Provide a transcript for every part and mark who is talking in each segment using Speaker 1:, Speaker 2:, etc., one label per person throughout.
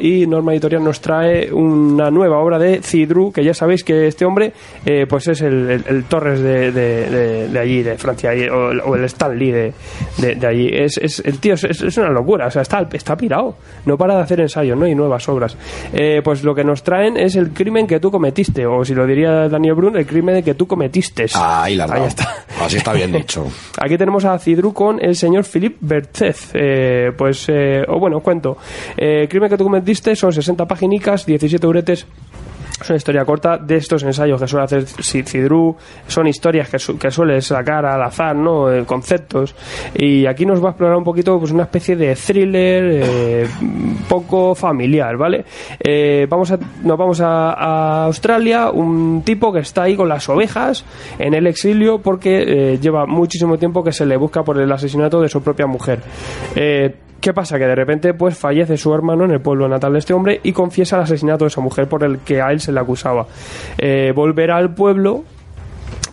Speaker 1: y Norma Editorial nos trae una nueva obra de Cidru, que ya sabéis que este hombre eh, pues es el, el, Torres de, de, de, allí, de Francia, o, o el Stanley de, de, allí. Es, es, el tío es, es, una locura, o sea, está, está pirado, no para de hacer ensayos ¿no? y nuevas obras. Eh, pues lo que nos traen es el crimen que tú cometiste, o si lo diría Daniel Brun, el crimen que tú cometiste.
Speaker 2: Ah, ahí la Ahí está. Así está bien dicho.
Speaker 1: Aquí tenemos a Cidru con el señor Philippe Berthez. Eh, pues, o bueno, cuento. Eh, crimen que tú cometiste son 60 páginas, 17 uretes es una historia corta de estos ensayos que suele hacer Cidru, son historias que, que, suele sacar al azar, ¿no? Eh, conceptos. Y aquí nos va a explorar un poquito pues una especie de thriller eh, poco familiar, ¿vale? Eh, vamos a, nos vamos a, a, Australia, un tipo que está ahí con las ovejas en el exilio porque lleva muchísimo tiempo que se le busca por el asesinato de su propia mujer. ¿Qué pasa? Que de repente pues fallece su hermano en el pueblo natal de este hombre y confiesa el asesinato de esa mujer por el que a él se le acusaba. Eh, volverá al pueblo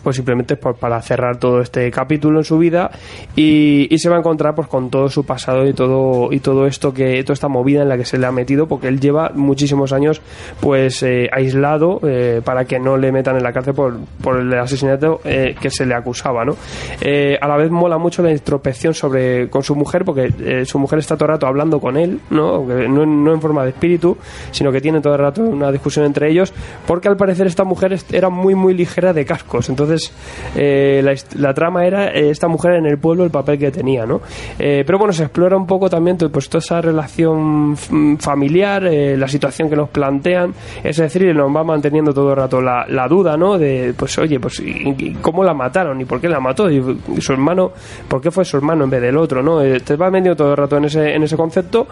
Speaker 1: pues simplemente pues, para cerrar todo este capítulo en su vida y, se va a encontrar pues con todo su pasado y todo y todo esto que toda esta movida en la que se le ha metido porque él lleva muchísimos años pues eh, aislado eh, para que no le metan en la cárcel por, por el asesinato eh, que se le acusaba ¿no? a la vez mola mucho la introspección sobre con su mujer porque su mujer está todo el rato hablando con él ¿no? no, no en forma de espíritu sino que tiene todo el rato una discusión entre ellos porque al parecer esta mujer era muy muy ligera de cascos entonces eh, la, trama era eh, esta mujer en el pueblo, el papel que tenía, ¿no? Eh, pero bueno, se explora un poco también pues, toda esa relación familiar, la situación que nos plantean, es decir, nos va manteniendo todo el rato la, duda, ¿no? De, pues, oye, pues, ¿cómo la mataron? ¿Y por qué la mató? ¿Y su hermano, por qué fue su hermano en vez del otro, ¿no? te va metiendo todo el rato en ese, en ese concepto.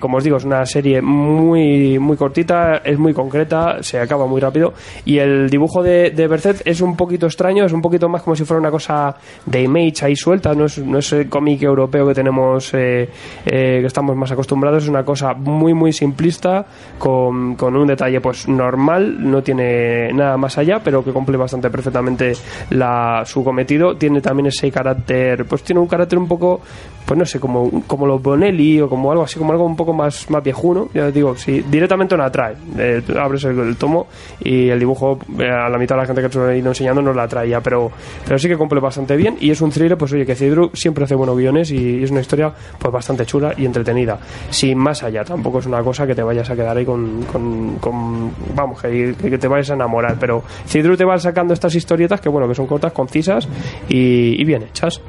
Speaker 1: como os digo, es una serie muy, muy cortita, es muy concreta, se acaba muy rápido. Y el dibujo de, de es un poquito extraño, es un poquito más como si fuera una cosa de image ahí suelta, no es, no es el cómic europeo que tenemos, eh, eh, que estamos más acostumbrados, es una cosa muy, muy simplista, con, con, un detalle pues normal, no tiene nada más allá, pero que cumple bastante perfectamente la, su cometido. Tiene también ese carácter, pues tiene un carácter un poco, pues no sé, como, como los Bonelli o como algo así, como algo un poco más, más viejuno, ya digo, si directamente no atrae. Eh, abres el, tomo y el dibujo a la mitad de la gente que te ha ido enseñando no la traía, pero, pero sí que cumple bastante bien y es un thriller, pues oye, que Cidru siempre hace buenos guiones y, es una historia pues bastante chula y entretenida. Sin más allá, tampoco es una cosa que te vayas a quedar ahí con, con, vamos, que, que, te vayas a enamorar, pero Cidru te va sacando estas historietas que bueno, que son cortas, concisas y, y bien hechas.